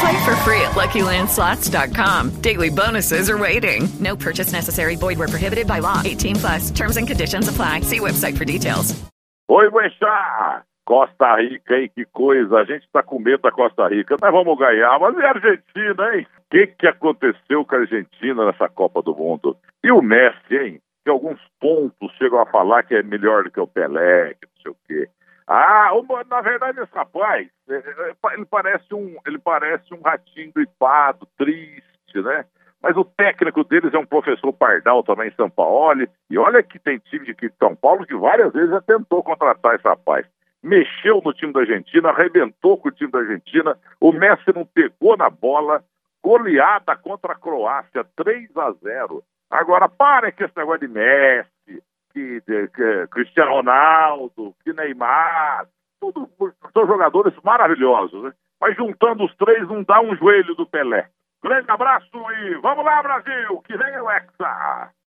Play for free at LuckyLandSlots.com. Daily bonuses are waiting. No purchase necessary. Void where prohibited by law. 18 plus. Terms and conditions apply. See website for details. Oi, Boechat! Costa Rica, hein? Que coisa. A gente tá com medo da Costa Rica. Nós vamos ganhar. Mas e a Argentina, hein? O que, que aconteceu com a Argentina nessa Copa do Mundo? E o Messi, hein? Que alguns pontos chegam a falar que é melhor do que o Pelé, que não sei o quê. Ah, uma, na verdade, esse rapaz, é, é, ele parece um, ele parece um ratinho gripado, triste, né? Mas o técnico deles é um professor Pardal também em São Paulo. E olha que tem time de São Paulo que várias vezes já tentou contratar esse rapaz. Mexeu no time da Argentina, arrebentou com o time da Argentina. O Messi não pegou na bola. Goleada contra a Croácia, 3 a 0. Agora, pare com esse negócio de Messi, que, de, que Cristiano Ronaldo, que Neymar. Tudo são jogadores maravilhosos, né? Mas juntando os três não dá um joelho do Pelé. Grande abraço e vamos lá, Brasil, que vem o Hexa!